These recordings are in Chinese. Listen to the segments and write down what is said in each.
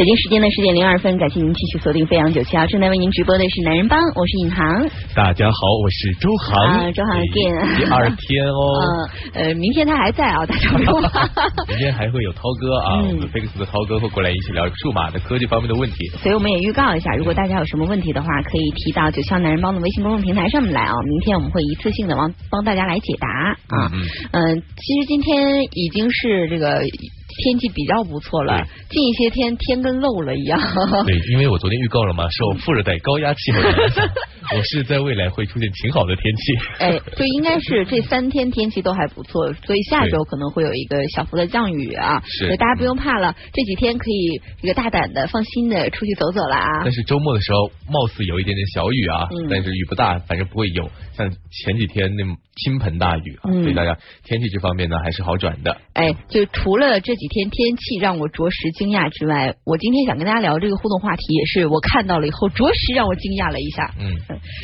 北京时间的十点零二分，感谢您继续锁定飞扬九七幺，正在为您直播的是男人帮，我是尹航。大家好，我是周航。啊，周航 again。第二天哦。嗯，呃，明天他还在啊，大家好。明天还会有涛哥啊，我们菲克斯的涛哥会过来一起聊数码的科技方面的问题。所以我们也预告一下，如果大家有什么问题的话，可以提到九七男人帮的微信公众平台上面来啊。明天我们会一次性的帮帮大家来解答啊。嗯嗯。其实今天已经是这个。天气比较不错了，近一些天天跟漏了一样。对，因为我昨天预告了嘛，受副热带高压气候的影响，我是在未来会出现晴好的天气。哎，就应该是这三天天气都还不错，所以下周可能会有一个小幅的降雨啊，是大家不用怕了，这几天可以这个大胆的、放心的出去走走了啊。但是周末的时候，貌似有一点点小雨啊，但是雨不大，反正不会有像前几天那么倾盆大雨啊，所以大家天气这方面呢还是好转的。哎，就除了这几天天气让我着实惊讶之外，我今天想跟大家聊这个互动话题，也是我看到了以后着实让我惊讶了一下。嗯，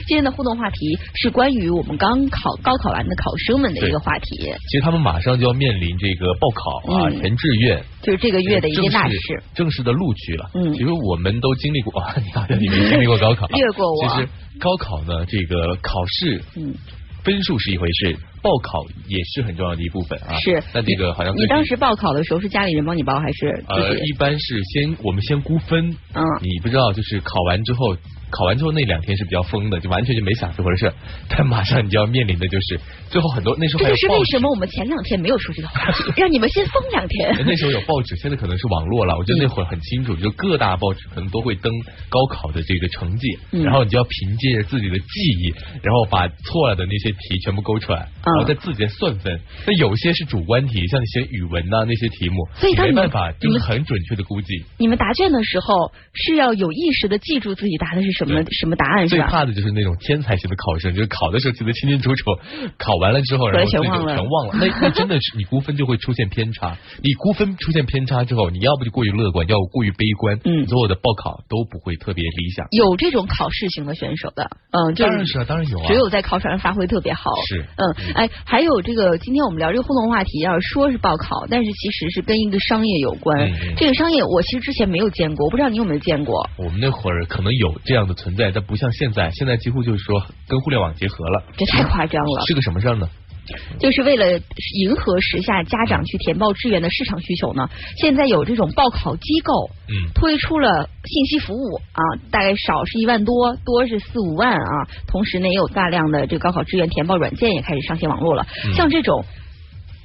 今天的互动话题是关于我们刚考高考完的考生们的一个话题。其实他们马上就要面临这个报考啊，填志愿，就是这个月的一件大事，正式的录取了。嗯，其实我们都经历过，你好像你没经历过高考，略过我。其实高考呢，这个考试，嗯。分数是一回事，报考也是很重要的一部分啊。是，那这个好像你当时报考的时候是家里人帮你报还是？呃，一般是先我们先估分，嗯，你不知道就是考完之后。考完之后那两天是比较疯的，就完全就没想这回事。但马上你就要面临的就是最后很多那时候这就是为什么我们前两天没有说这个话题，让你们先疯两天。那时候有报纸，现在可能是网络了。我觉得那会儿很清楚，就各大报纸可能都会登高考的这个成绩，然后你就要凭借着自己的记忆，然后把错了的那些题全部勾出来，然后再自己算分。那有些是主观题，像你写语文呐那些题目，所以没办法，就是很准确的估计。你们答卷的时候是要有意识的记住自己答的是。什么什么答案？最怕的就是那种天才型的考生，就是考的时候记得清清楚楚，考完了之后然后全忘了，全忘了。那那真的是你估分就会出现偏差。你估分出现偏差之后，你要不就过于乐观，要不过于悲观，嗯，所有的报考都不会特别理想。有这种考试型的选手的，嗯，当然是啊，当然有啊，只有在考场上发挥特别好。是，嗯，哎，还有这个，今天我们聊这个互动话题，要是说是报考，但是其实是跟一个商业有关。这个商业我其实之前没有见过，我不知道你有没有见过。我们那会儿可能有这样的存在，但不像。现在现在几乎就是说跟互联网结合了，这太夸张了。是个什么事儿呢？就是为了迎合时下家长去填报志愿的市场需求呢。现在有这种报考机构，嗯，推出了信息服务啊，大概少是一万多，多是四五万啊。同时呢，也有大量的这个高考志愿填报软件也开始上线网络了。像这种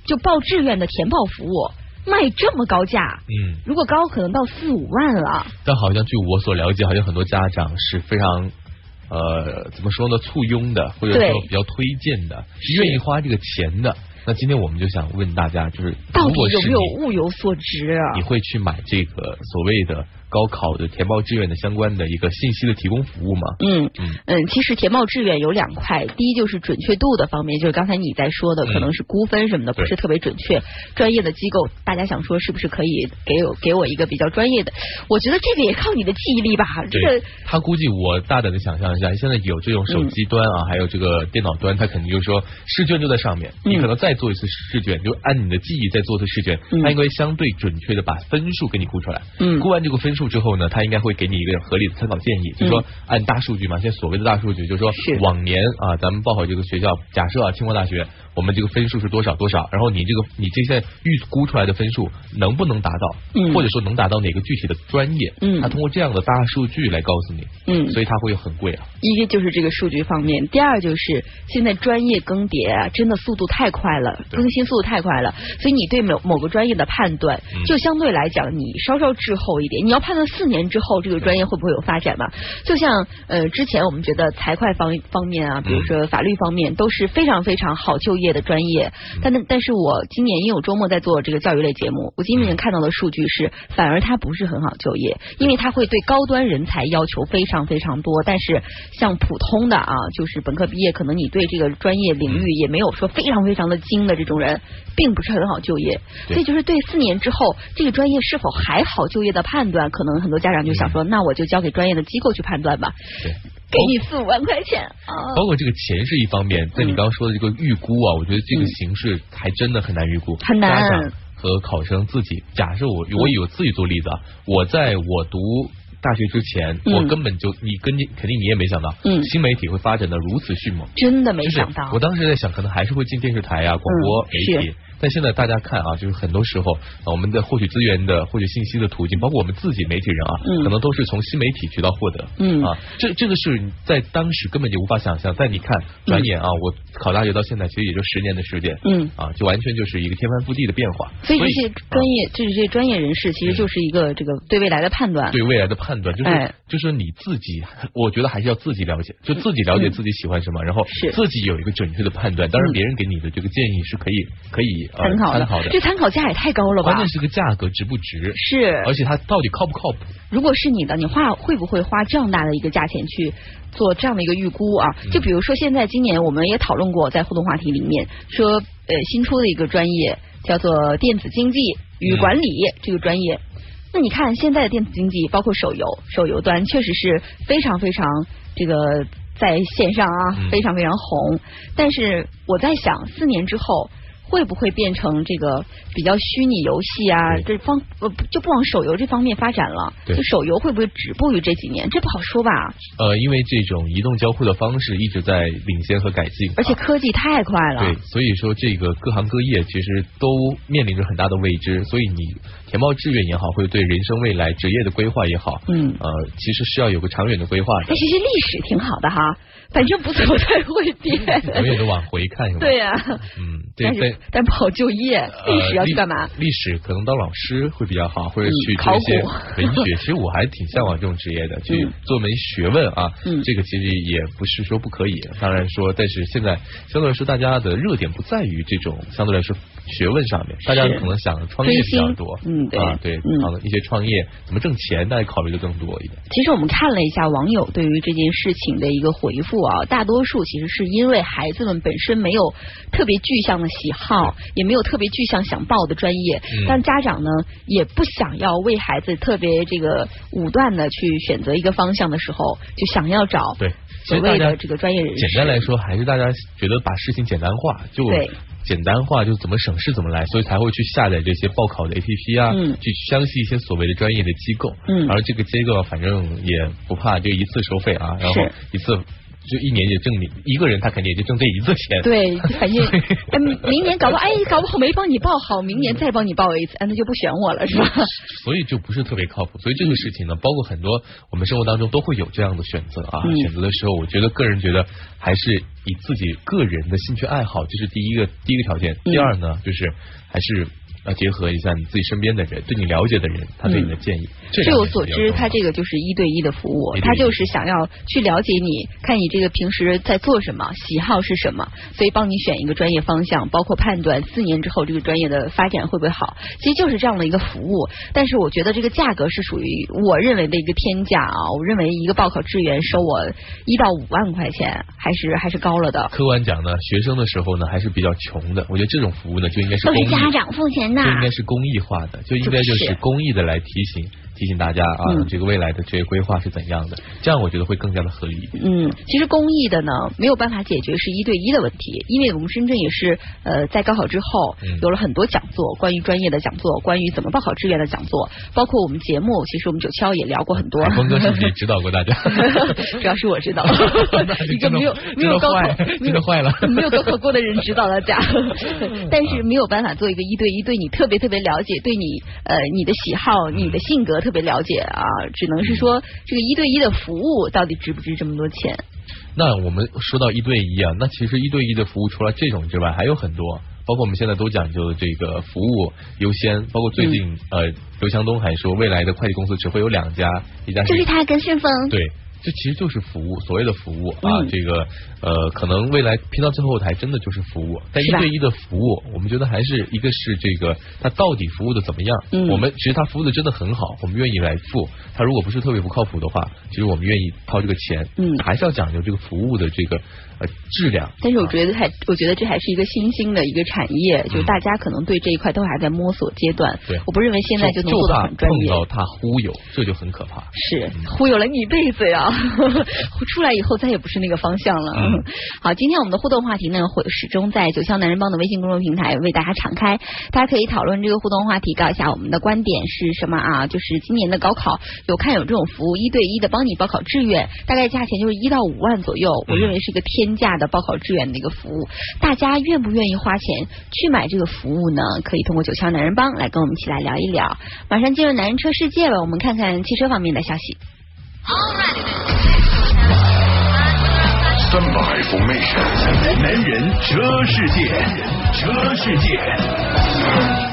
就报志愿的填报服务。卖这么高价，嗯，如果高可能到四五万了。但好像据我所了解，好像很多家长是非常呃，怎么说呢，簇拥的，或者说比较推荐的，愿意花这个钱的。那今天我们就想问大家，就是到底有没有物有所值啊？你会去买这个所谓的？高考的填报志愿的相关的一个信息的提供服务嘛？嗯嗯嗯，其实填报志愿有两块，第一就是准确度的方面，就是刚才你在说的，可能是估分什么的不是特别准确。专业的机构，大家想说是不是可以给我给我一个比较专业的？我觉得这个也靠你的记忆力吧。这个他估计我大胆的想象一下，现在有这种手机端啊，还有这个电脑端，他肯定就是说试卷就在上面，你可能再做一次试卷，就按你的记忆再做次试卷，他应该相对准确的把分数给你估出来。嗯，估完这个分数。之后呢，他应该会给你一个合理的参考建议，就是说按大数据嘛，现在所谓的大数据，就是说往年啊，咱们报考这个学校，假设啊，清华大学。我们这个分数是多少多少？然后你这个你这些预估出来的分数能不能达到？嗯，或者说能达到哪个具体的专业？嗯，他通过这样的大数据来告诉你。嗯，所以它会很贵啊。一个就是这个数据方面，第二就是现在专业更迭啊，真的速度太快了，更新速度太快了，所以你对某某个专业的判断就相对来讲你稍稍滞后一点。你要判断四年之后这个专业会不会有发展嘛？就像呃之前我们觉得财会方方面啊，比如说法律方面都是非常非常好就业的专业，但但但是我今年因为我周末在做这个教育类节目，我今年看到的数据是，反而它不是很好就业，因为它会对高端人才要求非常非常多，但是像普通的啊，就是本科毕业，可能你对这个专业领域也没有说非常非常的精的这种人，并不是很好就业，所以就是对四年之后这个专业是否还好就业的判断，可能很多家长就想说，那我就交给专业的机构去判断吧。给你四五万块钱啊！包括这个钱是一方面，在你刚刚说的这个预估啊，我觉得这个形式还真的很难预估，很难。和考生自己，假设我我以我自己做例子啊，我在我读。大学之前，我根本就你跟你肯定你也没想到，嗯，新媒体会发展的如此迅猛，真的没想到。我当时在想，可能还是会进电视台啊、广播媒体。但现在大家看啊，就是很多时候，我们的获取资源的、获取信息的途径，包括我们自己媒体人啊，可能都是从新媒体渠道获得。嗯啊，这这个是在当时根本就无法想象。但你看，转眼啊，我考大学到现在，其实也就十年的时间。嗯啊，就完全就是一个天翻覆地的变化。所以这些专业，这些专业人士，其实就是一个这个对未来的判断。对未来的判断，就是就是你自己，我觉得还是要自己了解，就自己了解自己喜欢什么，然后自己有一个准确的判断。当然，别人给你的这个建议是可以可以参考参考的。这参考价也太高了吧！关键是个价格值不值？是，而且它到底靠不靠谱？如果是你的，你花会不会花这样大的一个价钱去做这样的一个预估啊？就比如说现在今年我们也讨论过，在互动话题里面说，呃，新出的一个专业叫做电子经济与管理这个专业。那你看现在的电子经济，包括手游，手游端确实是非常非常这个在线上啊，非常非常红。但是我在想，四年之后。会不会变成这个比较虚拟游戏啊？这方呃就不往手游这方面发展了？就手游会不会止步于这几年？这不好说吧？呃，因为这种移动交互的方式一直在领先和改进，而且科技太快了。对，所以说这个各行各业其实都面临着很大的未知，所以你填报志愿也好，或者对人生未来职业的规划也好，嗯，呃，其实是要有个长远的规划的。但其实历史挺好的哈。反正不走太会变，永远都往回看，是吧？对呀，嗯，但是但不好就业，历史要去干嘛？历史可能当老师会比较好，或者去考一些 文学。其实我还挺向往这种职业的，去做门学问啊。嗯，这个其实也不是说不可以。当然说，但是现在相对来说，大家的热点不在于这种相对来说学问上面，大家可能想创业比较多。嗯，对啊，对，嗯，一些创业怎么挣钱，大家考虑的更多一点。其实我们看了一下网友对于这件事情的一个回复。啊，大多数其实是因为孩子们本身没有特别具象的喜好，也没有特别具象想报的专业，但家长呢也不想要为孩子特别这个武断的去选择一个方向的时候，就想要找对所谓的这个专业人士。简单来说，还是大家觉得把事情简单化，就简单化，就怎么省事怎么来，所以才会去下载这些报考的 A P P 啊，去相信一些所谓的专业的机构，嗯，而这个机构反正也不怕就一次收费啊，然后一次。就一年也挣你一个人，他肯定也就挣这一次钱。对，反正 明年搞不好哎，搞不好没帮你报好，明年再帮你报一次，哎，那就不选我了，是吧？所以就不是特别靠谱。所以这个事情呢，包括很多我们生活当中都会有这样的选择啊。选择的时候，我觉得个人觉得还是以自己个人的兴趣爱好，这是第一个第一个条件。第二呢，就是还是。要结合一下你自己身边的人，对你了解的人，他对你的建议。据我所知，他这个就是一对一的服务，他就是想要去了解你，看你这个平时在做什么，喜好是什么，所以帮你选一个专业方向，包括判断四年之后这个专业的发展会不会好。其实就是这样的一个服务。但是我觉得这个价格是属于我认为的一个天价啊！我认为一个报考志愿收我一到五万块钱，还是还是高了的。客观讲呢，学生的时候呢还是比较穷的。我觉得这种服务呢就应该是都是家长付钱。这应该是公益化的，就应该就是公益的来提醒。提醒大家啊，这个未来的职业规划是怎样的？这样我觉得会更加的合理。嗯，其实公益的呢，没有办法解决是一对一的问题，因为我们深圳也是呃，在高考之后有了很多讲座，关于专业的讲座，关于怎么报考志愿的讲座，包括我们节目，其实我们九霄也聊过很多。峰哥是不是也指导过大家？主要是我知道，一个没有没有高考没有坏了，没有高考过的人指导大家，但是没有办法做一个一对一，对你特别特别了解，对你呃你的喜好、你的性格特。特别了解啊，只能是说这个一对一的服务到底值不值这么多钱？那我们说到一对一啊，那其实一对一的服务除了这种之外，还有很多，包括我们现在都讲究这个服务优先，包括最近呃刘强东还说未来的快递公司只会有两家，一家就是他跟顺丰对。这其实就是服务，所谓的服务啊，这个呃，可能未来拼到最后台真的就是服务。但一对一的服务，我们觉得还是一个是这个，他到底服务的怎么样？我们其实他服务的真的很好，我们愿意来付。他如果不是特别不靠谱的话，其实我们愿意掏这个钱。嗯，还是要讲究这个服务的这个。质量，但是我觉得还，我觉得这还是一个新兴的一个产业，就是大家可能对这一块都还在摸索阶段。对，我不认为现在就能做到很专业。碰到他忽悠，这就很可怕。是忽悠了你一辈子呀！出来以后再也不是那个方向了。好，今天我们的互动话题呢，会始终在九霄男人帮的微信公众平台为大家敞开，大家可以讨论这个互动话题，告一下我们的观点是什么啊？就是今年的高考有看有这种服务，一对一的帮你报考志愿，大概价钱就是一到五万左右，我认为是一个天价的报考志愿的一个服务，大家愿不愿意花钱去买这个服务呢？可以通过九霄男人帮来跟我们一起来聊一聊。马上进入男人车世界了，我们看看汽车方面的消息。三百 formation，男人车世界，车世界。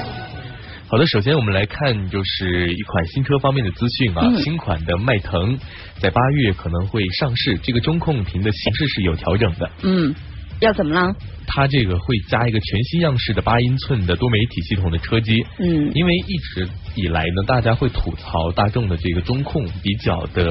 好的，首先我们来看就是一款新车方面的资讯啊，新款的迈腾在八月可能会上市，这个中控屏的形式是有调整的。嗯。要怎么了？它这个会加一个全新样式的八英寸的多媒体系统的车机。嗯，因为一直以来呢，大家会吐槽大众的这个中控比较的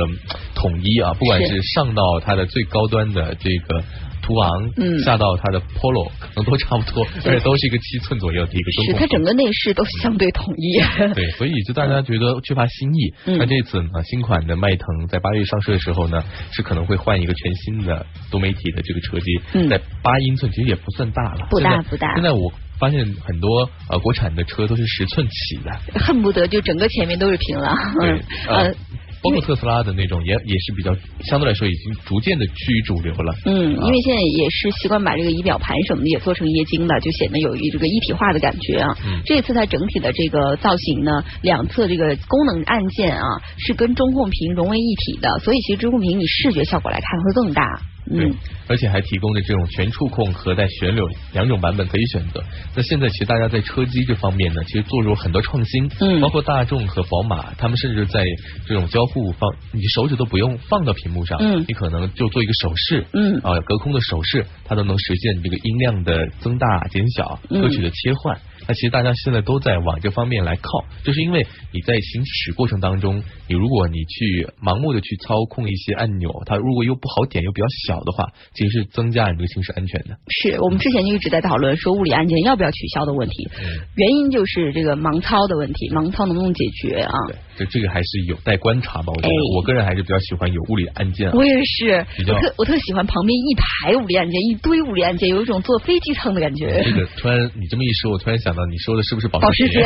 统一啊，不管是上到它的最高端的这个。途昂，嗯，下到它的 Polo 可能都差不多，而且都是一个七寸左右的一个中控。是它整个内饰都相对统一。对，所以就大家觉得缺乏新意。那这次呢，新款的迈腾在八月上市的时候呢，是可能会换一个全新的多媒体的这个车机，嗯在八英寸其实也不算大了，不大不大。现在我发现很多呃国产的车都是十寸起的，恨不得就整个前面都是屏了。对，呃。包括特斯拉的那种，也也是比较相对来说已经逐渐的趋于主流了。嗯，因为现在也是习惯把这个仪表盘什么的也做成液晶的，就显得有一这个一体化的感觉啊。这次它整体的这个造型呢，两侧这个功能按键啊是跟中控屏融为一体的，所以其实中控屏你视觉效果来看会更大。对，而且还提供了这种全触控和带旋钮两种版本可以选择。那现在其实大家在车机这方面呢，其实做出很多创新，嗯，包括大众和宝马，他们甚至在这种交互方，你手指都不用放到屏幕上，嗯，你可能就做一个手势，嗯，啊，隔空的手势，它都能实现这个音量的增大、减小、歌曲的切换。那其实大家现在都在往这方面来靠，就是因为你在行驶过程当中，你如果你去盲目的去操控一些按钮，它如果又不好点又比较小的话，其实是增加你这个行驶安全的。是我们之前就一直在讨论说物理按键要不要取消的问题，原因就是这个盲操的问题，盲操能不能解决啊？对，这这个还是有待观察吧。我觉得我个人还是比较喜欢有物理按键。我也是，我特我特喜欢旁边一排物理按键，一堆物理按键，有一种坐飞机舱的感觉。这个突然你这么一说，我突然想。你说的是不是保时捷？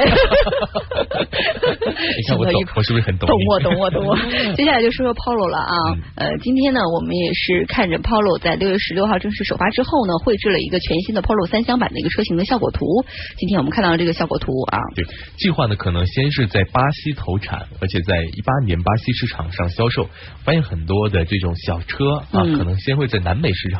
你看我懂，我是不是很懂？懂我，懂我，懂我。接下来就说说 Polo 了啊。呃，今天呢，我们也是看着 Polo 在六月十六号正式首发之后呢，绘制了一个全新的 Polo 三厢版的一个车型的效果图。今天我们看到了这个效果图啊。对，计划呢可能先是在巴西投产，而且在一八年巴西市场上销售。发现很多的这种小车啊，可能先会在南美市场。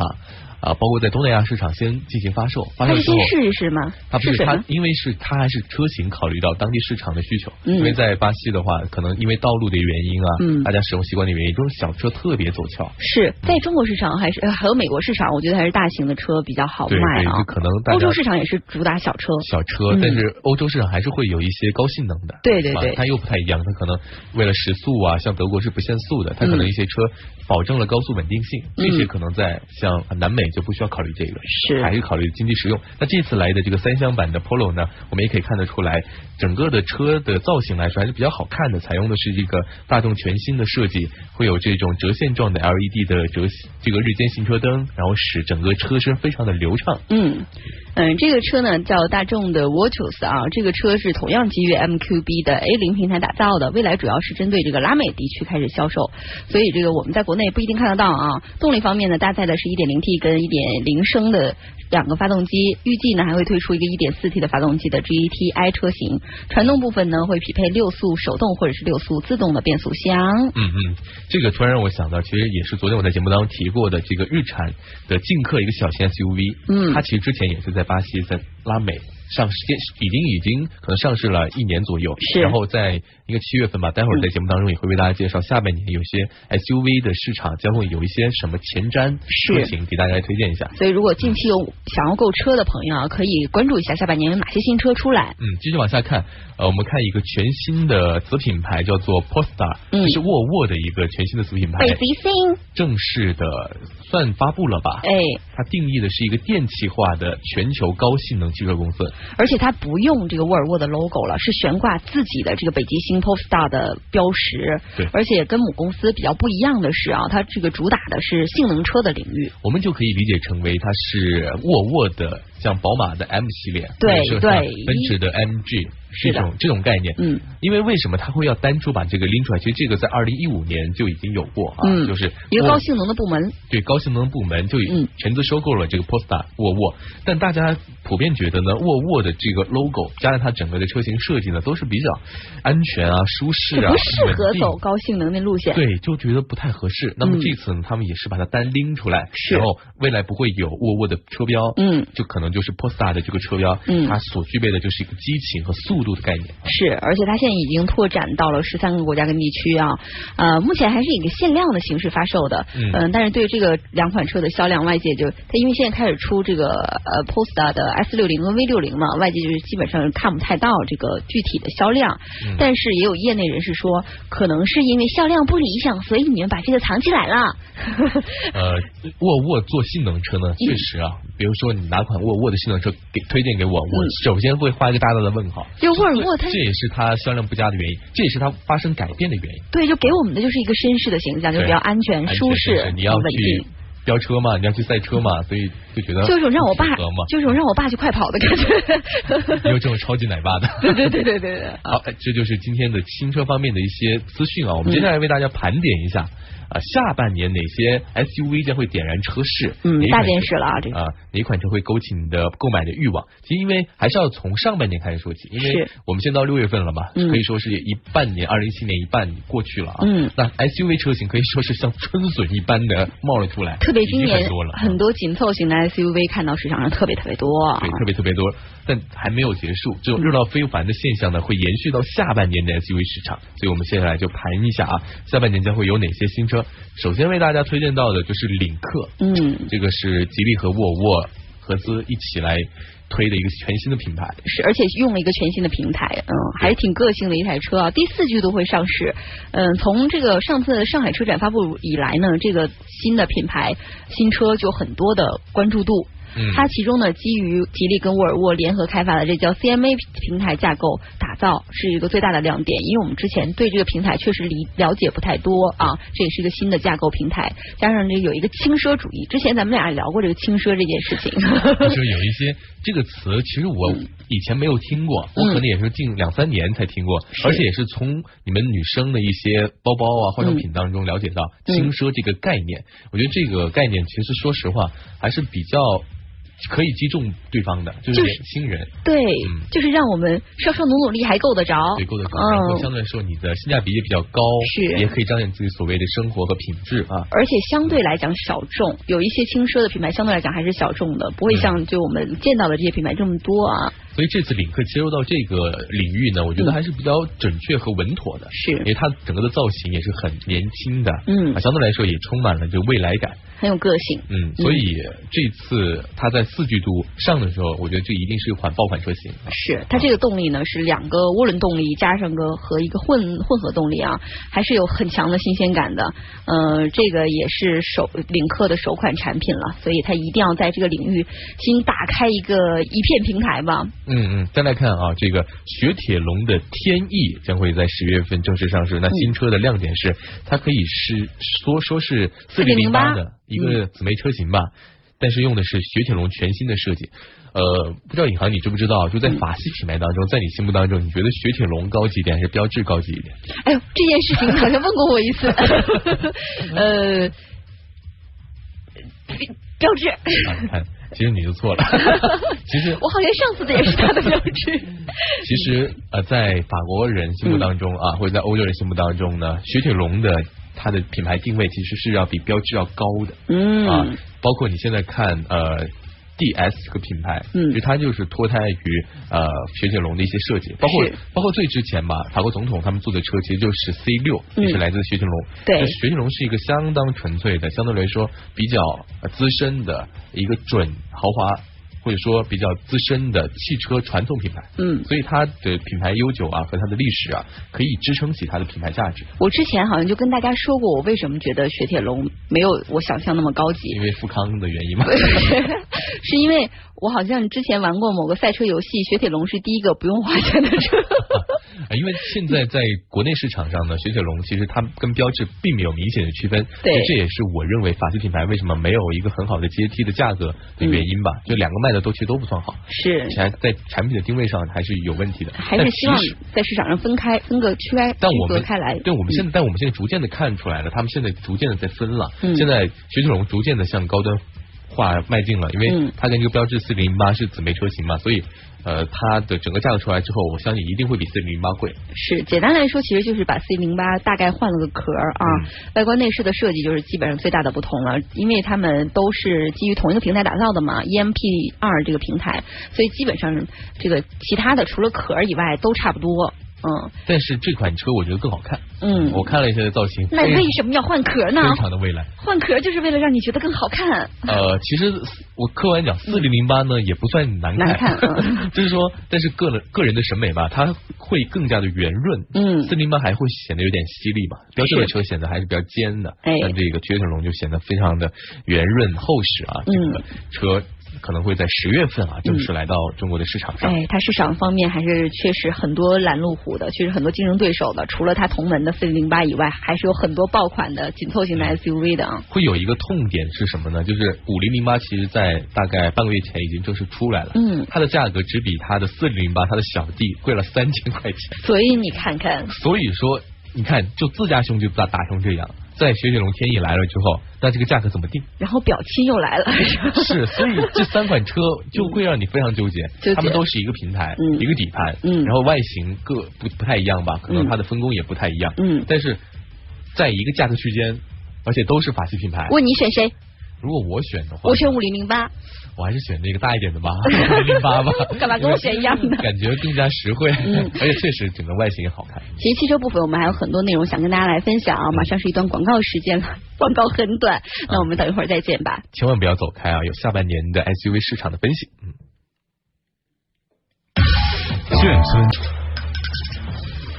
啊，包括在东南亚市场先进行发售，发售之后试一试吗？它不是它，因为是它还是车型考虑到当地市场的需求。因为在巴西的话，可能因为道路的原因啊，大家使用习惯的原因，这种小车特别走俏。是在中国市场还是还有美国市场？我觉得还是大型的车比较好卖啊。可能欧洲市场也是主打小车，小车，但是欧洲市场还是会有一些高性能的。对对对，它又不太一样，它可能为了时速啊，像德国是不限速的，它可能一些车保证了高速稳定性，这些可能在像南美就不需要考虑这个。是还是考虑经济实用。那这次来的这个三厢版的 Polo 呢，我们也可以看得出来，整个的车的造型来说还是比较好看的，采用的是这个大众全新的设计，会有这种折线状的 LED 的折这个日间行车灯，然后使整个车身非常的流畅。嗯。嗯，这个车呢叫大众的 Virtus 啊，这个车是同样基于 MQB 的 A 零平台打造的，未来主要是针对这个拉美地区开始销售，所以这个我们在国内不一定看得到啊。动力方面呢，搭载的是 1.0T 跟1.0升的两个发动机，预计呢还会推出一个一点四 T 的发动机的 GTI 车型。传动部分呢会匹配六速手动或者是六速自动的变速箱。嗯嗯，这个突然让我想到，其实也是昨天我在节目当中提过的这个日产的劲客一个小型 SUV，嗯，它其实之前也是在。巴西在拉美。上市已经已经可能上市了一年左右，是。然后在一个七月份吧，待会儿在节目当中也会为大家介绍下半年有些 SUV 的市场将会有一些什么前瞻车型给大家来推荐一下。所以如果近期有想要购车的朋友啊，可以关注一下下半年有哪些新车出来。嗯，继续往下看，呃，我们看一个全新的子品牌叫做 Polestar，这是沃尔沃的一个全新的子品牌，北极星正式的算发布了吧？哎，它定义的是一个电气化的全球高性能汽车公司。而且它不用这个沃尔沃的 logo 了，是悬挂自己的这个北极星 Polestar 的标识。对，而且跟母公司比较不一样的是啊，它这个主打的是性能车的领域。我们就可以理解成为它是沃尔沃的，像宝马的 M 系列，对对，奔驰的 MG。这种这种概念，嗯，因为为什么他会要单出把这个拎出来？其实这个在二零一五年就已经有过啊，就是一个高性能的部门，对高性能部门就全资收购了这个 Polestar 沃尔沃，但大家普遍觉得呢，沃尔沃的这个 logo 加上它整个的车型设计呢，都是比较安全啊、舒适啊，不适合走高性能的路线，对，就觉得不太合适。那么这次呢，他们也是把它单拎出来，然后未来不会有沃尔沃的车标，嗯，就可能就是 Polestar 的这个车标，嗯，它所具备的就是一个激情和速度的概念。是，而且它现在已经拓展到了十三个国家跟地区啊，呃，目前还是以一个限量的形式发售的，嗯，但是对这个两款车的销量，外界就它因为现在开始出这个呃 Polestar 的 S 六零和 V 六零嘛，外界就是基本上看不太到这个具体的销量，但是也有业内人士说，可能是因为销量不理想，所以你们把这个藏起来了。呃，沃尔沃做性能车呢，确实啊，比如说你哪款沃尔沃的性能车给推荐给我，我首先会画一个大大的问号。就沃尔沃它。也是它销量不佳的原因，这也是它发生改变的原因。对，就给我们的就是一个绅士的形象，就比较安全、舒适、你要去飙车嘛，你要去赛车嘛，所以就觉得就是让我爸，就是让我爸去快跑的感觉。有这种超级奶爸的。对对对对对对。好，这就是今天的新车方面的一些资讯啊，我们接下来为大家盘点一下。啊，下半年哪些 SUV 将会点燃车市？嗯，大件事了啊，这个啊，哪款车会勾起你的购买的欲望？其实因为还是要从上半年开始说起，因为我们现在到六月份了嘛，可以说是一半年，二零一七年一半过去了啊。嗯，那 SUV 车型可以说是像春笋一般的冒了出来，特别今年多了，很多紧凑型的 SUV 看到市场上特别特别多，对，特别特别多，但还没有结束，这种热闹非凡的现象呢，会延续到下半年的 SUV 市场，所以我们接下来就盘一下啊，下半年将会有哪些新车？首先为大家推荐到的就是领克，嗯，这个是吉利和沃尔沃合资一起来推的一个全新的品牌，是而且用了一个全新的平台，嗯，还是挺个性的一台车啊，第四季度会上市，嗯，从这个上次上海车展发布以来呢，这个新的品牌新车就很多的关注度。它其中呢，基于吉利跟沃尔沃联合开发的这叫 CMA 平台架构打造，是一个最大的亮点。因为我们之前对这个平台确实理了解不太多啊，这也是一个新的架构平台，加上这有一个轻奢主义。之前咱们俩聊过这个轻奢这件事情，就有一些这个词，其实我以前没有听过，我可能也是近两三年才听过，而且也是从你们女生的一些包包啊、化妆品当中了解到轻奢这个概念。我觉得这个概念其实说实话还是比较。可以击中对方的，就是年轻人，对，就是让我们稍稍努努力还够得着，对，够得着。然后相对来说，你的性价比也比较高，是，也可以彰显自己所谓的生活和品质啊。而且相对来讲小众，有一些轻奢的品牌相对来讲还是小众的，不会像就我们见到的这些品牌这么多啊。所以这次领克切入到这个领域呢，我觉得还是比较准确和稳妥的，是，因为它整个的造型也是很年轻的，嗯，相对来说也充满了就未来感，很有个性，嗯，所以这次它在四季度上的时候，我觉得这一定是一款爆款车型。是，它这个动力呢是两个涡轮动力加上个和一个混混合动力啊，还是有很强的新鲜感的。呃，这个也是首领克的首款产品了，所以它一定要在这个领域新打开一个一片平台吧。嗯嗯，再来看啊，这个雪铁龙的天翼将会在十月份正式上市。那新车的亮点是，它可以是说说是四零零八的一个姊妹车型吧，但是用的是雪铁龙全新的设计。呃，不知道尹航你知不知道，就在法系品牌当中，在你心目当中，你觉得雪铁龙高级一点还是标致高级一点？哎呦，这件事情好像问过我一次。呃，标致。看。其实你就错了，其实我好像上次的也是他的标志。其实呃，在法国人心目当中啊，或者在欧洲人心目当中呢，雪铁龙的它的品牌定位其实是要比标志要高的。嗯啊，包括你现在看呃。D S 这个品牌，嗯，其实它就是脱胎于呃雪铁龙的一些设计，包括包括最之前吧，法国总统他们坐的车其实就是 C 六，也是来自雪铁龙。对，雪铁龙是一个相当纯粹的，相对来说比较资深的一个准豪华或者说比较资深的汽车传统品牌，嗯，所以它的品牌悠久啊和它的历史啊，可以支撑起它的品牌价值。我之前好像就跟大家说过，我为什么觉得雪铁龙没有我想象那么高级，因为富康的原因嘛，是因为我好像之前玩过某个赛车游戏，雪铁龙是第一个不用花钱的车。啊，因为现在在国内市场上呢，雪铁龙其实它跟标致并没有明显的区分，对，这也是我认为法系品牌为什么没有一个很好的阶梯的价格的原因吧。就两个卖的都其实都不算好，是，还在产品的定位上还是有问题的，还是希望在市场上分开分个区开，但我们开来。对，我们现在，但我们现在逐渐的看出来了，他们现在逐渐的在分了，嗯、现在雪铁龙逐渐的向高端化迈进了，因为它跟这个标致四零零八是姊妹车型嘛，所以。呃，它的整个价格出来之后，我相信一定会比四零零八贵。是，简单来说，其实就是把四零八大概换了个壳啊，外观内饰的设计就是基本上最大的不同了，因为他们都是基于同一个平台打造的嘛，EMP 二这个平台，所以基本上这个其他的除了壳以外都差不多。嗯，但是这款车我觉得更好看。嗯，我看了一下造型。那为什么要换壳呢？非常的未来。换壳就是为了让你觉得更好看。呃，其实我客观讲，四零零八呢也不算难看。难看。就是说，但是个人个人的审美吧，它会更加的圆润。嗯。四零八还会显得有点犀利嘛？标志的车显得还是比较尖的。哎。但这个雪铁龙就显得非常的圆润厚实啊。这个车。可能会在十月份啊正式来到中国的市场上。哎，它市场方面还是确实很多拦路虎的，确实很多竞争对手的。除了它同门的四零零八以外，还是有很多爆款的紧凑型的 SUV 的啊。会有一个痛点是什么呢？就是五零零八其实在大概半个月前已经正式出来了，嗯，它的价格只比它的四零零八它的小弟贵了三千块钱。所以你看看，所以说你看，就自家兄弟打打成这样。在雪铁龙天翼来了之后，那这个价格怎么定？然后表亲又来了，是，所以这三款车就会让你非常纠结。他们都是一个平台，一个底盘，嗯，然后外形各不不太一样吧？可能它的分工也不太一样，嗯，但是在一个价格区间，而且都是法系品牌。问你选谁？如果我选的话，我选五零零八。我还是选那个大一点的吧，五零零八吧。干嘛跟我选一样的？感觉更加实惠，嗯，而且确实整个外形也好看。其实汽车部分我们还有很多内容想跟大家来分享，马上是一段广告时间了，广告很短，那我们等一会儿再见吧。千万不要走开啊，有下半年的 SUV 市场的分析。嗯。眷村。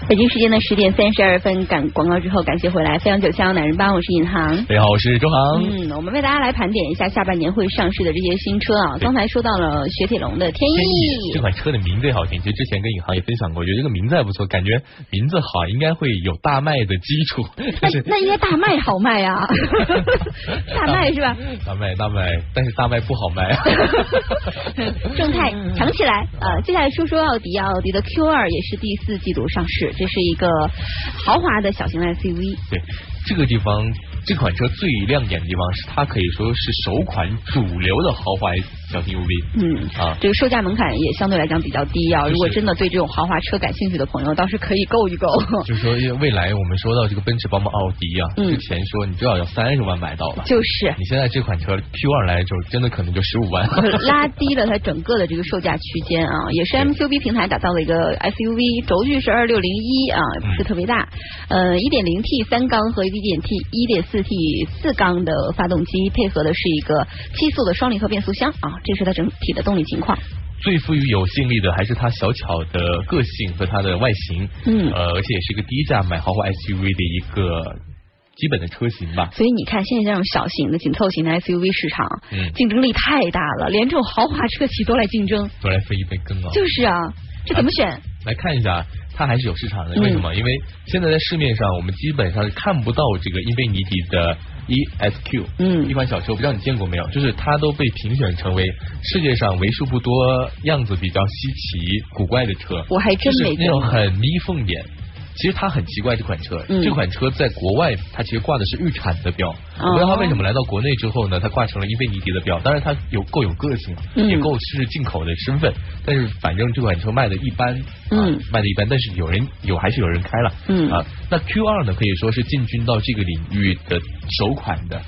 北京时间的十点三十二分，赶广告之后，感谢回来，飞扬九霄男人帮，我是尹航。大家好，我是周航。嗯，我们为大家来盘点一下下半年会上市的这些新车啊。刚才说到了雪铁龙的天翼，这款车的名字也好听。其实之前跟尹航也分享过，我觉得这个名字还不错，感觉名字好，应该会有大卖的基础。那那应该大卖好卖啊，大卖是吧？大卖大卖，但是大卖不好卖啊。正泰强起来啊！接下来说说奥迪，奥迪的 Q 二也是第四季度上市。这是一个豪华的小型 SUV。对，这个地方。这款车最亮眼的地方是它可以说是首款主流的豪华小型 UV。嗯啊，这个售价门槛也相对来讲比较低啊。如果真的对这种豪华车感兴趣的朋友，倒是可以购一购。就是说，未来我们说到这个奔驰、宝马、奥迪啊，之前说你最好要三十万买到了，就是你现在这款车 Q 二来的时候，真的可能就十五万，拉低了它整个的这个售价区间啊。也是 MQB 平台打造的一个 SUV，轴距是二六零一啊，不是特别大。呃，一点零 T 三缸和一点 T 一点四 T 四。缸的发动机配合的是一个七速的双离合变速箱啊，这是它整体的动力情况。最富于有吸引力的还是它小巧的个性和它的外形，嗯，呃，而且也是一个低价买豪华 SUV 的一个基本的车型吧。所以你看，现在这种小型的紧凑型的 SUV 市场，嗯，竞争力太大了，连这种豪华车企都来竞争，都来分一杯羹啊。就是啊，这怎么选？来看一下，它还是有市场的。为什么？因为现在在市面上，我们基本上看不到这个英菲尼迪的。ESQ，嗯，一款小车，不知道你见过没有？就是它都被评选成为世界上为数不多样子比较稀奇古怪的车。我还真没那种很眯缝点。其实它很奇怪，这款车，这款车在国外它其实挂的是日产的标，我不知道它为什么来到国内之后呢，它挂成了英菲尼迪的标。当然它有够有个性，也够是进口的身份。但是反正这款车卖的一般，嗯，卖的一般。但是有人有还是有人开了，嗯啊。那 Q 二呢，可以说是进军到这个领域的首款的。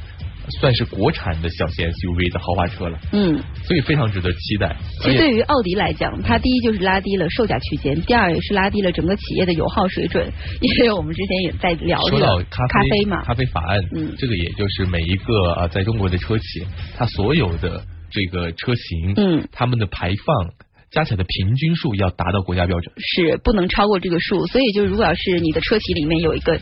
算是国产的小型 SUV 的豪华车了，嗯，所以非常值得期待。其实对于奥迪来讲，它第一就是拉低了售价区间，第二也是拉低了整个企业的油耗水准。因为我们之前也在聊说到咖啡嘛，咖啡法案，嗯，这个也就是每一个啊在中国的车企，它所有的这个车型，嗯，他们的排放。加起来的平均数要达到国家标准，是不能超过这个数。所以就如果要是你的车企里面有一个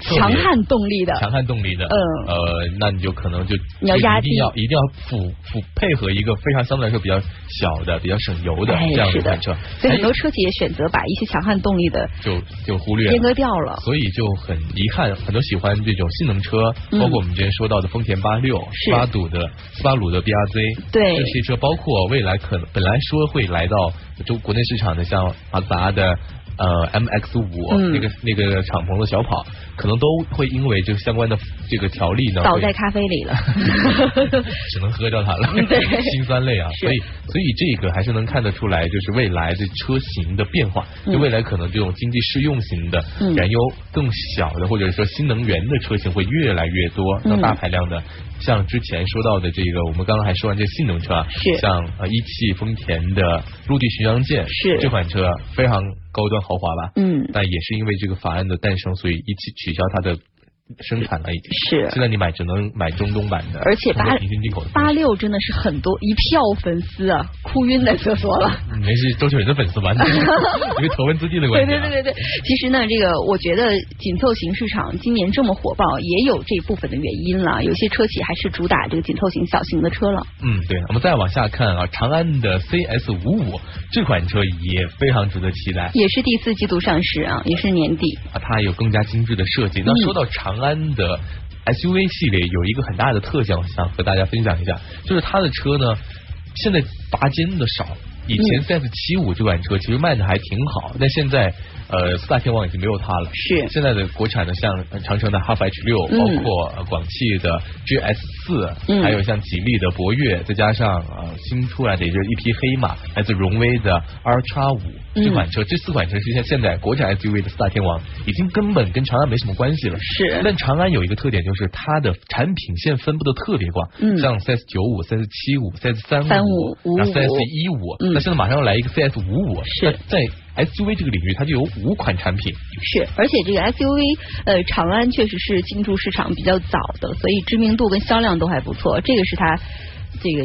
强悍动力的，强悍动力的，嗯，呃，那你就可能就你要压一定要一定要辅辅配合一个非常相对来说比较小的、比较省油的这样的款车。所以很多车企也选择把一些强悍动力的就就忽略阉割掉了。所以就很遗憾，很多喜欢这种性能车，包括我们之前说到的丰田八六、斯巴鲁的斯巴鲁的 BRZ，对。这些车，包括未来可能本来说会来到。就国内市场的，像马自达的呃 MX 五那个那个敞篷的小跑。可能都会因为这个相关的这个条例呢，倒在咖啡里了，只能喝掉它了，辛 酸泪啊！所以所以这个还是能看得出来，就是未来的车型的变化，就未来可能这种经济适用型的燃油更小的，或者说新能源的车型会越来越多，那大排量的，像之前说到的这个，我们刚刚还说完这个性能车，是。像呃一汽丰田的陆地巡洋舰，是。这款车非常高端豪华吧？嗯，但也是因为这个法案的诞生，所以一起。取消它的。生产了已经是，现在你买只能买中东版的，而且八平行进口八六真的是很多一票粉丝啊，哭晕在厕所了。没事，周杰伦的粉丝完全？因为头文字 D 的关系。对对对对对，其实呢，这个我觉得紧凑型市场今年这么火爆，也有这部分的原因了。有些车企还是主打这个紧凑型小型的车了。嗯，对。我们再往下看啊，长安的 CS 五五这款车也非常值得期待，也是第四季度上市啊，也是年底啊，它有更加精致的设计。那说到长安安的。SUV 系列有一个很大的特性，想和大家分享一下，就是它的车呢，现在拔尖的少。以前 CS 七五这款车其实卖的还挺好，但现在呃四大天王已经没有它了。是现在的国产的像长城的哈弗 H 六，包括广汽的 GS 四，还有像吉利的博越，再加上呃新出来的也就是一匹黑马，来自荣威的 R 叉五这款车，这四款车实现现在国产 SUV 的四大天王，已经根本跟长安没什么关系了。是，但长安有一个特点，就是它的产品线分布的特别广，像 CS 九五、CS 七五、CS 三五、CS 一五。那现在马上要来一个 CS 五五，是在 SUV 这个领域，它就有五款产品。是，而且这个 SUV，呃，长安确实是进驻市场比较早的，所以知名度跟销量都还不错，这个是它。这个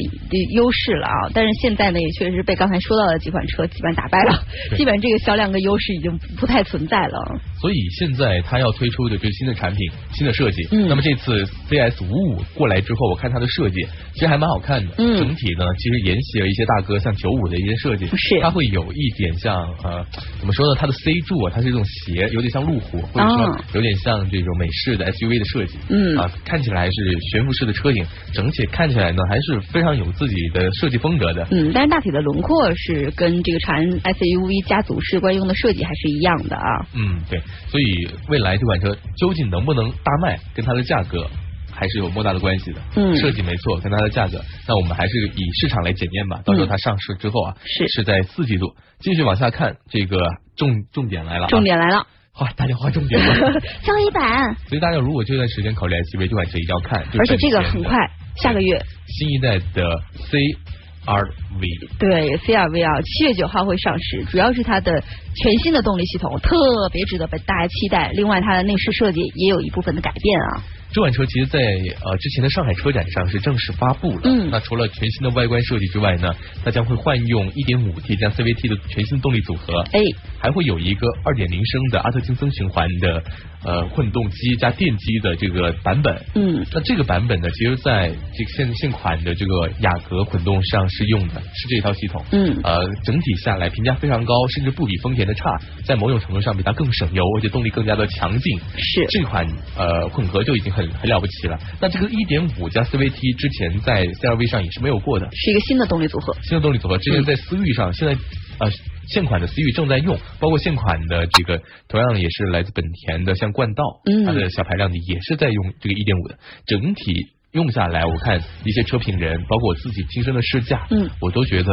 优势了啊，但是现在呢，也确实被刚才说到的几款车基本打败了，基本这个销量跟优势已经不太存在了。所以现在它要推出的这新的产品、新的设计，那么这次 CS 五五过来之后，我看它的设计其实还蛮好看的。嗯，整体呢，其实沿袭了一些大哥像九五的一些设计，是它会有一点像呃，怎么说呢？它的 C 柱啊，它是这种斜，有点像路虎，或者说有点像这种美式的 SUV 的设计。嗯啊，看起来是悬浮式的车顶，整体看起来呢还是。非常有自己的设计风格的，嗯，但是大体的轮廓是跟这个长安 SUV 家族式惯用的设计还是一样的啊。嗯，对，所以未来这款车究竟能不能大卖，跟它的价格还是有莫大的关系的。嗯，设计没错，跟它的价格，那我们还是以市场来检验吧。到时候它上市之后啊，是是在四季度。继续往下看，这个重重点来了，重点来了，哇，大家划重点了，交一版。所以大家如果这段时间考虑 SUV 这款车，一定要看，而且这个很快。下个月新一代的 CRV，对 CRV 啊，七月九号会上市，主要是它的全新的动力系统，特别值得被大家期待。另外，它的内饰设计也有一部分的改变啊。这款车其实，在呃之前的上海车展上是正式发布了。嗯。那除了全新的外观设计之外呢，它将会换用 1.5T 加 CVT 的全新动力组合。哎。还会有一个2.0升的阿特金森循环的呃混动机加电机的这个版本。嗯。那这个版本呢，其实在这个现现款的这个雅阁混动上是用的，是这套系统。嗯。呃，整体下来评价非常高，甚至不比丰田的差，在某种程度上比它更省油，而且动力更加的强劲。是。这款呃混合就已经很很了不起了。那这个一点五加 CVT 之前在 CRV 上也是没有过的，是一个新的动力组合。新的动力组合之前在思域上，现在啊现款的思域正在用，包括现款的这个同样也是来自本田的，像冠道，嗯它的小排量的也是在用这个一点五的。整体用下来，我看一些车评人，包括我自己亲身的试驾，嗯，我都觉得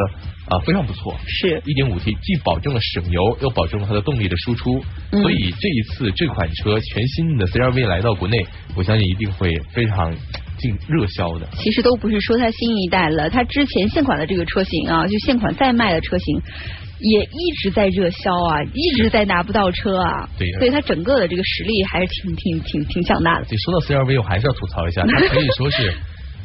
啊非常不错。是。一点五 T 既保证了省油，又保证了它的动力的输出，所以这一次这款车全新的 CRV 来到国内，我相信一定会非常进热销的。其实都不是说它新一代了，它之前现款的这个车型啊，就现款在卖的车型。也一直在热销啊，一直在拿不到车啊，对，所以它整个的这个实力还是挺挺挺挺强大的。对，说到 CRV，我还是要吐槽一下，它可以说是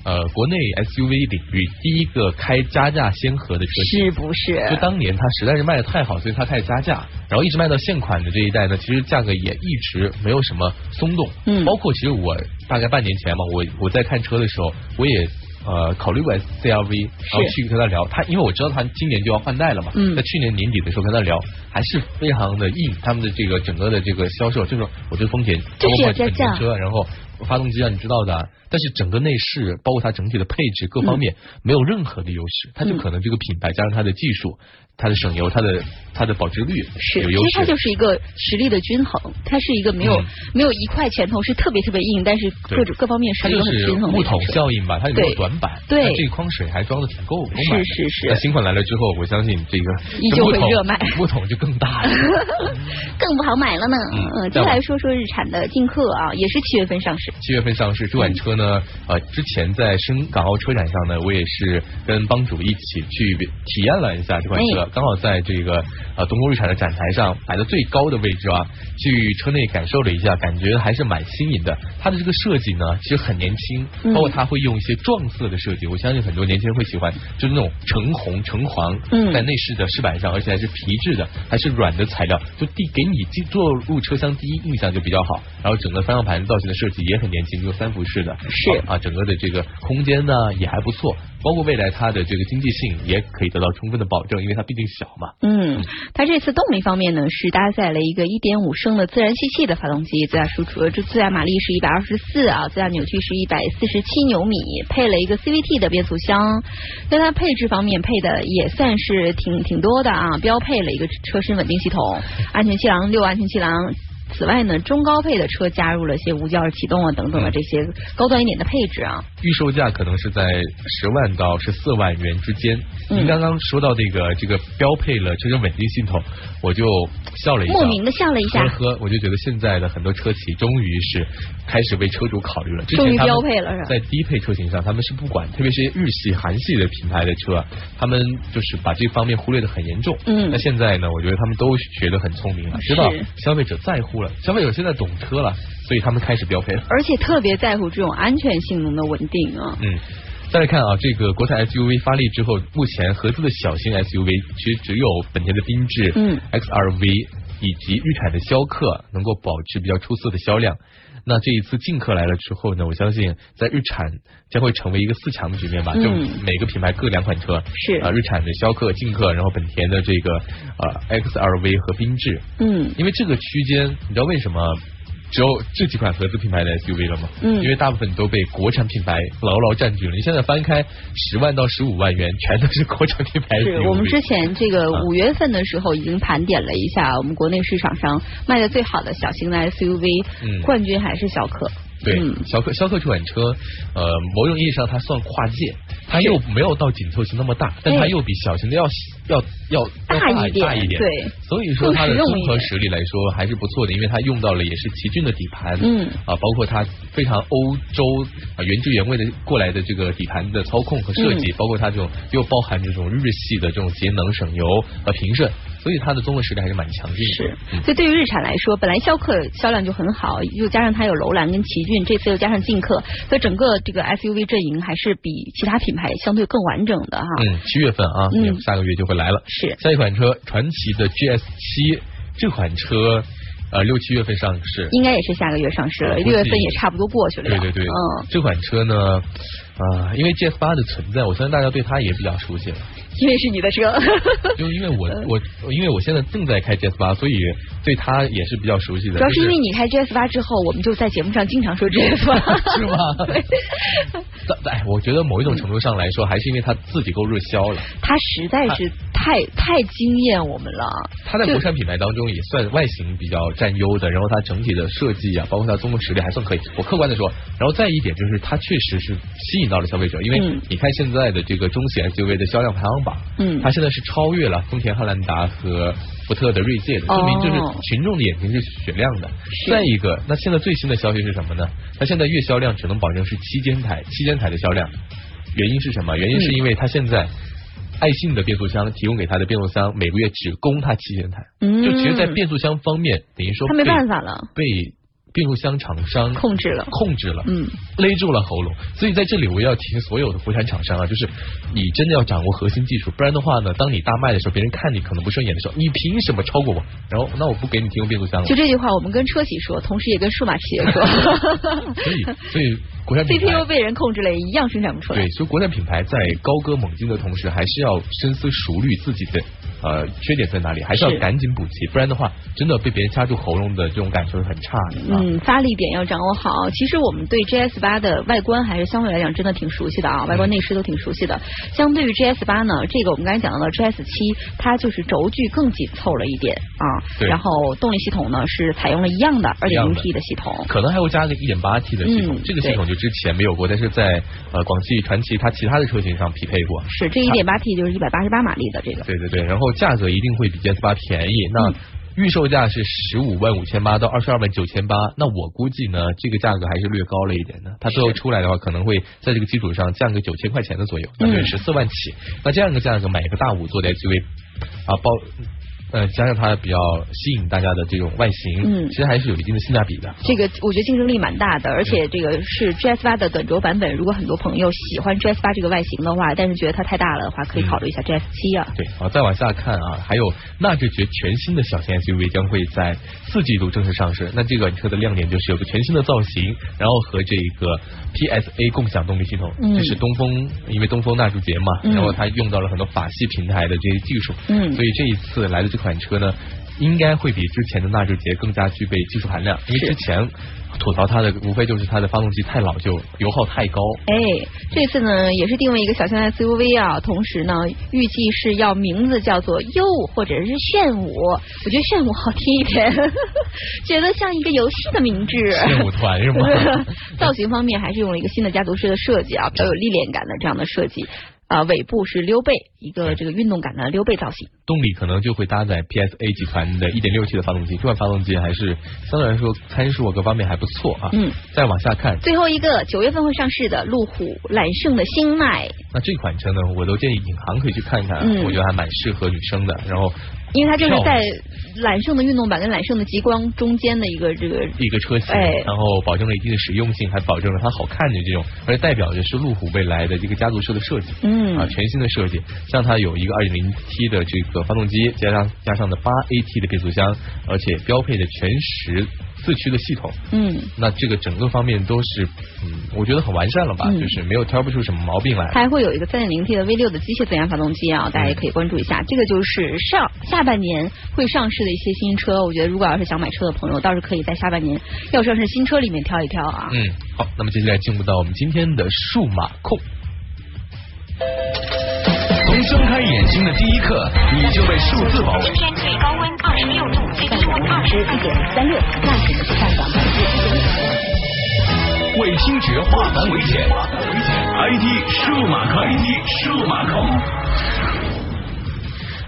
呃国内 SUV 领域第一个开加价先河的车型，是不是？就当年它实在是卖的太好，所以它开始加价，然后一直卖到现款的这一代呢，其实价格也一直没有什么松动。嗯，包括其实我大概半年前嘛，我我在看车的时候，我也呃考虑过 CRV，然后去跟他聊，他因为我知道他今年就要换代了嘛，嗯，在去年年底的时候跟他聊，还是非常的硬，他们的这个整个的这个销售，就是我觉得丰田包括本田车，然后发动机啊，你知道的。但是整个内饰，包括它整体的配置各方面，没有任何的优势，它就可能这个品牌加上它的技术，它的省油，它的它的保值率是有优势，其实它就是一个实力的均衡，它是一个没有没有一块拳头是特别特别硬，但是各种各方面是一个很均衡的。木桶效应吧，它没有短板，对，这筐水还装的挺够，是是是。那新款来了之后，我相信这个依旧会热卖，木桶就更大了，更不好买了呢。嗯，接下来说说日产的劲客啊，也是七月份上市，七月份上市这款车呢，呃。之前在深港澳车展上呢，我也是跟帮主一起去体验了一下这款车，刚好在这个呃东风日产的展台上摆的最高的位置啊，去车内感受了一下，感觉还是蛮新颖的。它的这个设计呢，其实很年轻，包括它会用一些撞色的设计，我相信很多年轻人会喜欢，就是那种橙红、橙黄，在内饰的饰板上，而且还是皮质的，还是软的材料，就第给你进坐入车厢第一印象就比较好。然后整个方向盘造型的设计也很年轻，用三辐式的，是啊，整个。的这个空间呢也还不错，包括未来它的这个经济性也可以得到充分的保证，因为它毕竟小嘛。嗯，它这次动力方面呢是搭载了一个1.5升的自然吸气的发动机，最大输出这最大马力是124啊，最大扭矩是147牛米，配了一个 CVT 的变速箱。在它配置方面配的也算是挺挺多的啊，标配了一个车身稳定系统，安全气囊六安全气囊。此外呢，中高配的车加入了些无钥匙启动啊等等的这些高端一点的配置啊。预售价可能是在十万到十四万元之间。您刚刚说到这个这个标配了车身稳定系统，我就笑了一下，莫名的笑了一下。呵呵，我就觉得现在的很多车企终于是开始为车主考虑了。终于标配了是吧？在低配车型上，他们是不管，特别是日系、韩系的品牌的车，他们就是把这方面忽略的很严重。嗯。那现在呢，我觉得他们都学得很聪明了，知道消费者在乎了，消费者现在懂车了，所以他们开始标配了。而且特别在乎这种安全性能的稳定啊。嗯。再来看啊，这个国产 SUV 发力之后，目前合资的小型 SUV 其实只有本田的缤智、嗯，XRV 以及日产的逍客能够保持比较出色的销量。那这一次劲客来了之后呢，我相信在日产将会成为一个四强的局面吧。就每个品牌各两款车，是啊，日产的逍客、劲客，然后本田的这个呃 XRV 和缤智。嗯，因为这个区间，你知道为什么？只有这几款合资品牌的 SUV 了吗？嗯，因为大部分都被国产品牌牢牢占据了。你现在翻开十万到十五万元，全都是国产品牌。是我们之前这个五月份的时候已经盘点了一下，我们国内市场上卖的最好的小型的 SUV，冠军还是逍客。对，逍客逍客这款车，呃，某种意义上它算跨界，它又没有到紧凑型那么大，但它又比小型的要要要大一点，大一点。对，所以说它的综合实力来说还是不错的，因为它用到了也是奇骏的底盘，嗯，啊，包括它非常欧洲啊原汁原味的过来的这个底盘的操控和设计，包括它这种又包含这种日系的这种节能省油和平顺。所以它的综合实力还是蛮强劲的。是，所以对于日产来说，本来逍客销量就很好，又加上它有楼兰跟奇骏，这次又加上劲客，所以整个这个 SUV 阵营还是比其他品牌相对更完整的哈。嗯，七月份啊，嗯，下个月就会来了。是，下一款车传奇的 GS 七，这款车呃六七月份上市，应该也是下个月上市了，六月份也差不多过去了。对对对，嗯，这款车呢，啊，因为 GS 八的存在，我相信大家对它也比较熟悉了。因为是你的车，就因为我我因为我现在正在开 GS 八，所以对它也是比较熟悉的。主要是因为你开 GS 八之后，我们就在节目上经常说 GS 八，是吗？在哎，我觉得某一种程度上来说，还是因为它自己够热销了。它实在是太太惊艳我们了。它在国产品牌当中也算外形比较占优的，然后它整体的设计啊，包括它综合实力还算可以。我客观的说，然后再一点就是它确实是吸引到了消费者，因为你看现在的这个中型 SUV 的销量排行榜。嗯，它现在是超越了丰田汉兰达和福特的锐界的，说明就是群众的眼睛是雪亮的。再一个，那现在最新的消息是什么呢？它现在月销量只能保证是七千台，七千台的销量。原因是什么？原因是因为它现在爱信的变速箱提供给它的变速箱每个月只供它七千台，就其实，在变速箱方面，等于说它没办法了，被变速箱厂商控制了，控制了，嗯，勒住了喉咙。所以在这里我要提醒所有的国产厂商啊，就是你真的要掌握核心技术，不然的话呢，当你大卖的时候，别人看你可能不顺眼的时候，你凭什么超过我？然后那我不给你提供变速箱了。就这句话，我们跟车企说，同时也跟数码企业说。所以，所以国产 CPU 被人控制了，一样生产不出来。对，所以国产品牌在高歌猛进的同时，还是要深思熟虑自己的。呃，缺点在哪里？还是要赶紧补齐，不然的话，真的被别人掐住喉咙的这种感受是很差的。嗯，发力点要掌握好。其实我们对 GS 八的外观还是相对来讲真的挺熟悉的啊，外观内饰都挺熟悉的。相对于 GS 八呢，这个我们刚才讲到的 GS 七，它就是轴距更紧凑了一点啊。对。然后动力系统呢是采用了一样的二点零 T 的系统，可能还会加个一点八 T 的系统。这个系统就之前没有过，但是在呃广汽传祺它其他的车型上匹配过。是，这一点八 T 就是一百八十八马力的这个。对对对，然后价格一定会。比 GS 八便宜，那预售价是十五万五千八到二十二万九千八，那我估计呢，这个价格还是略高了一点的。它最后出来的话，可能会在这个基础上降个九千块钱的左右，大约十四万起。那这样一个价格买一个大五座的 SUV 啊，包。呃，加上它比较吸引大家的这种外形，嗯，其实还是有一定的性价比的。这个我觉得竞争力蛮大的，而且这个是 GS 八的短轴版本。如果很多朋友喜欢 GS 八这个外形的话，但是觉得它太大了的话，可以考虑一下 GS 七啊。对，好，再往下看啊，还有纳智捷全新的小型 SUV 将会在四季度正式上市。那这款车的亮点就是有个全新的造型，然后和这个 PSA 共享动力系统。嗯。这是东风，因为东风纳智捷嘛，然后它用到了很多法系平台的这些技术。嗯。所以这一次来的这。款车呢，应该会比之前的纳智捷更加具备技术含量，因为之前吐槽它的无非就是它的发动机太老旧，油耗太高。哎，这次呢也是定位一个小型 SUV 啊，同时呢预计是要名字叫做优或者是炫舞，我觉得炫舞好听一点，觉得像一个游戏的名字。炫舞团是吗？造型方面还是用了一个新的家族式的设计啊，比较有历练感的这样的设计。啊，尾部是溜背，一个这个运动感的溜背造型。动力可能就会搭载 PSA 集团的 1.6T 的发动机，这款发动机还是相对来说参数各方面还不错啊。嗯，再往下看，最后一个九月份会上市的路虎揽胜的星迈。那这款车呢，我都建议引航可以去看看，我觉得还蛮适合女生的。然后。因为它就是在揽胜的运动版跟揽胜的极光中间的一个这个一个车型，然后保证了一定的实用性，还保证了它好看的这种，而且代表的是路虎未来的这个家族车的设计，嗯啊全新的设计，像它有一个二点零 T 的这个发动机，加上加上的八 AT 的变速箱，而且标配的全时。四驱的系统，嗯，那这个整个方面都是，嗯，我觉得很完善了吧，就是没有挑不出什么毛病来。它还会有一个三点零 T 的 V 六的机械增压发动机啊，大家也可以关注一下。这个就是上下半年会上市的一些新车，我觉得如果要是想买车的朋友，倒是可以在下半年要上市新车里面挑一挑啊。嗯，好，那么接下来进入到我们今天的数码控。从睁开眼睛的第一刻，你就被数字包围。今天最高温二十六度，最低温二十一点三六，价值的上涨百分之一点五。为听觉化繁为简，IT 数码控，IT 数码控。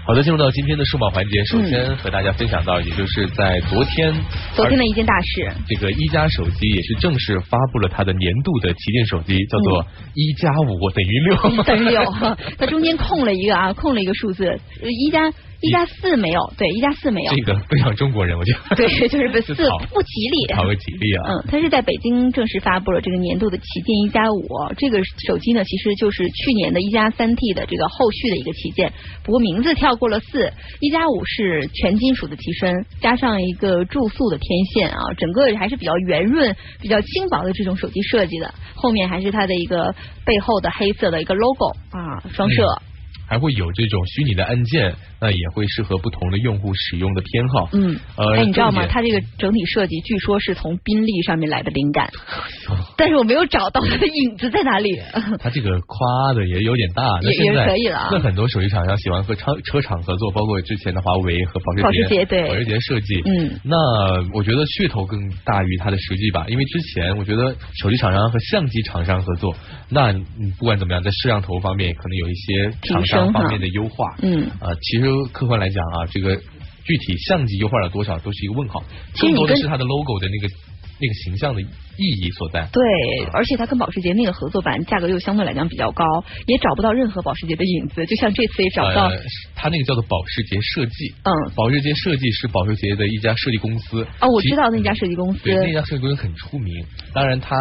好的，进入到今天的数码环节，首先和大家分享到，也就是在昨天，昨天的一件大事，这个一加手机也是正式发布了它的年度的旗舰手机，叫做一加五等于六，等于六，它中间空了一个啊，空了一个数字，一加。一加四没有，对，一加四没有。这个不像中国人，我觉得。对，就是不四不吉利。讨个吉利啊！嗯，它是在北京正式发布了这个年度的旗舰一加五。这个手机呢，其实就是去年的一加三 T 的这个后续的一个旗舰，不过名字跳过了四。一加五是全金属的机身，加上一个注塑的天线啊，整个还是比较圆润、比较轻薄的这种手机设计的。后面还是它的一个背后的黑色的一个 logo 啊，双摄。还会有这种虚拟的按键。那也会适合不同的用户使用的偏好。嗯，呃，哎，你知道吗？它这个整体设计据说是从宾利上面来的灵感，但是我没有找到它的影子在哪里。它这个夸的也有点大，也也可以了。那很多手机厂商喜欢和车车厂合作，包括之前的华为和保时捷，保时捷对保时捷设计。嗯，那我觉得噱头更大于它的实际吧，因为之前我觉得手机厂商和相机厂商合作，那不管怎么样，在摄像头方面可能有一些厂商方面的优化。嗯，啊，其实。客观来讲啊，这个具体相机优化了多少都是一个问号，更多的是它的 logo 的那个那个形象的意义所在。对，而且它跟保时捷那个合作版价格又相对来讲比较高，也找不到任何保时捷的影子，就像这次也找不到。它那个叫做保时捷设计，嗯，保时捷设计是保时捷的一家设计公司。哦，我知道那家设计公司，对，那家设计公司很出名。当然，它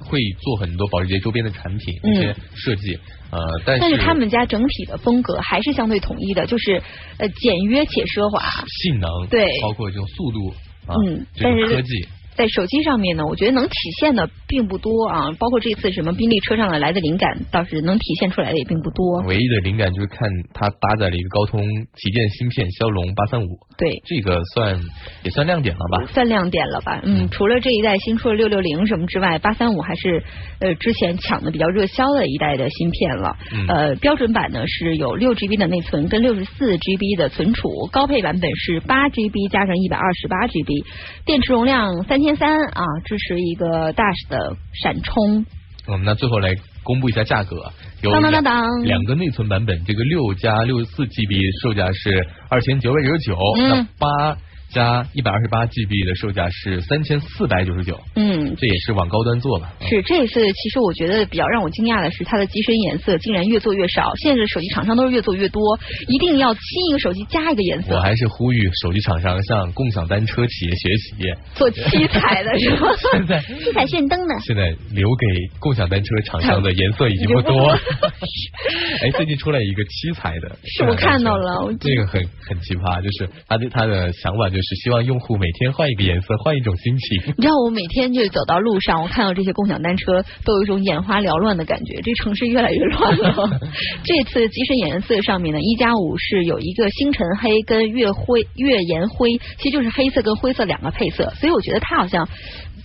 会做很多保时捷周边的产品一些设计。呃，但是但是他们家整体的风格还是相对统一的，就是呃简约且奢华，性能对，包括这种速度，嗯，但是科技。在手机上面呢，我觉得能体现的并不多啊。包括这次什么宾利车上的来的灵感，倒是能体现出来的也并不多。唯一的灵感就是看它搭载了一个高通旗舰芯片骁龙八三五，对，这个算也算亮点了吧？算亮点了吧？嗯，除了这一代新出的六六零什么之外，八三五还是呃之前抢的比较热销的一代的芯片了。呃，标准版呢是有六 GB 的内存跟六十四 GB 的存储，高配版本是八 GB 加上一百二十八 GB，电池容量三。千三啊，支持一个大的闪充。我们那最后来公布一下价格，有当当当当两个内存版本，这个六加六十四 GB 售价是二千九百九十九，那八。加一百二十八 GB 的售价是三千四百九十九，嗯，这也是往高端做了。是这一次，其实我觉得比较让我惊讶的是，它的机身颜色竟然越做越少。现在的手机厂商都是越做越多，一定要新一个手机加一个颜色。我还是呼吁手机厂商向共享单车企业学习，做七彩的是吗？现在七彩炫灯的。现在留给共享单车厂商的颜色已经不多。哎，最近出来一个七彩的，是我看到了，这个很很奇葩，就是他的他的想法就是。希望用户每天换一个颜色，换一种心情。你知道，我每天就走到路上，我看到这些共享单车，都有一种眼花缭乱的感觉。这城市越来越乱了。这次机身颜色上面呢，一加五是有一个星辰黑跟月灰、月岩灰，其实就是黑色跟灰色两个配色。所以我觉得它好像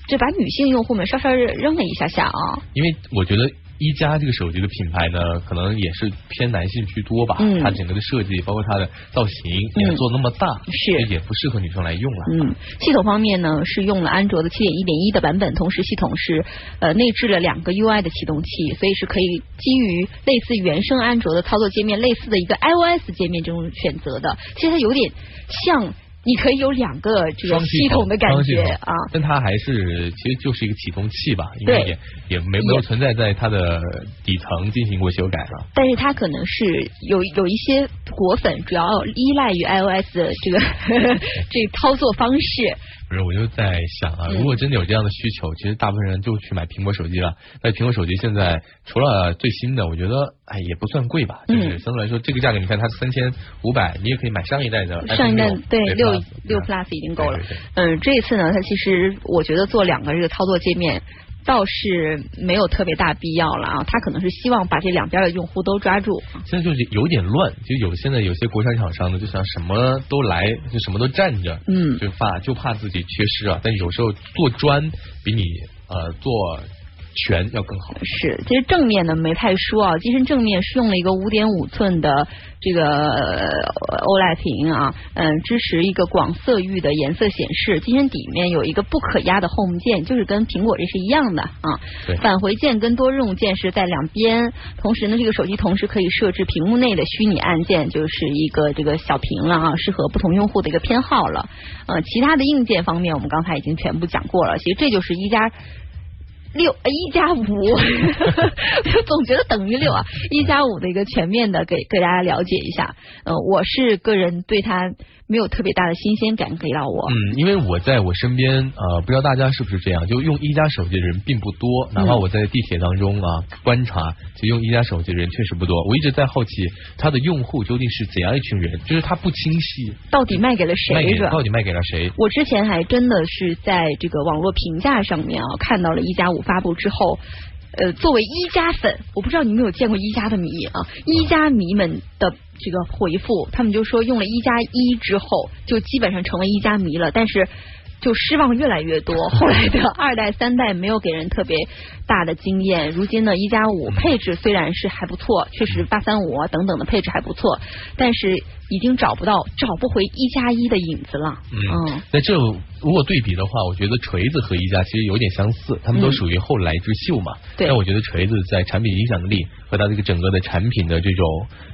就把女性用户们稍稍扔了一下下啊。因为我觉得。一加这个手机的品牌呢，可能也是偏男性居多吧。嗯。它整个的设计，包括它的造型，也做那么大，是也不适合女生来用了。嗯。系统方面呢，是用了安卓的七点一点一的版本，同时系统是呃内置了两个 UI 的启动器，所以是可以基于类似原生安卓的操作界面，类似的一个 iOS 界面这种选择的。其实它有点像。你可以有两个这个系统的感觉啊，但它还是其实就是一个启动器吧，因为也也没没有存在在它的底层进行过修改了。但是它可能是有有一些果粉主要依赖于 iOS 的这个 这操作方式。不是，我就在想啊，如果真的有这样的需求，其实大部分人就去买苹果手机了。那苹果手机现在除了最新的，我觉得哎也不算贵吧，就是相对来说这个价格，你看它三千五百，你也可以买上一代的。上一代对六六 Plus 已经够了。嗯，这一次呢，它其实我觉得做两个这个操作界面。倒是没有特别大必要了啊，他可能是希望把这两边的用户都抓住。现在就是有点乱，就有现在有些国产厂商呢，就想什么都来，就什么都占着，嗯，就怕就怕自己缺失啊。但有时候做专比你呃做。全要更好。是，其实正面呢没太说啊，机身正面是用了一个五点五寸的这个 OLED 屏啊，嗯，支持一个广色域的颜色显示。机身底面有一个不可压的 Home 键，就是跟苹果这是一样的啊。返回键跟多任务键是在两边，同时呢，这个手机同时可以设置屏幕内的虚拟按键，就是一个这个小屏了啊，适合不同用户的一个偏好了。呃，其他的硬件方面，我们刚才已经全部讲过了。其实这就是一加。六一加五，总觉得等于六啊！一加五的一个全面的给给大家了解一下。呃，我是个人对它没有特别大的新鲜感给到我。嗯，因为我在我身边呃，不知道大家是不是这样，就用一加手机的人并不多。哪怕我在地铁当中啊观察，其实用一加手机的人确实不多。我一直在好奇它的用户究竟是怎样一群人，就是它不清晰，到底卖给了谁？到底卖给了谁？我之前还真的是在这个网络评价上面啊看到了一加五。发布之后，呃，作为一加粉，我不知道你们有见过一加的迷啊，一加迷们的这个回复，他们就说用了一加一之后，就基本上成为一加迷了，但是就失望越来越多。后来的二代、三代没有给人特别大的经验，如今呢，一加五配置虽然是还不错，确实八三五等等的配置还不错，但是已经找不到、找不回一加一的影子了。嗯，那这如果对比的话，我觉得锤子和一加其实有点相似，他们都属于后来之秀嘛。对。但我觉得锤子在产品影响力和它这个整个的产品的这种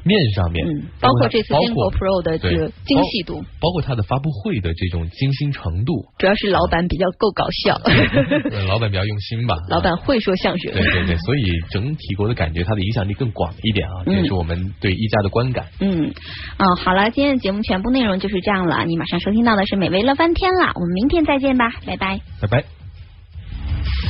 面上面，嗯，包括这次坚果 Pro 的这个精细度，包括它的发布会的这种精心程度，主要是老板比较够搞笑，老板比较用心吧。老板会说相声。对对对，所以整体给我的感觉，它的影响力更广一点啊，这也是我们对一加的观感。嗯，哦，好了今天的节目全部内容就是这样了。你马上收听到的是美味乐翻天了。我们明天再见吧拜拜。拜拜。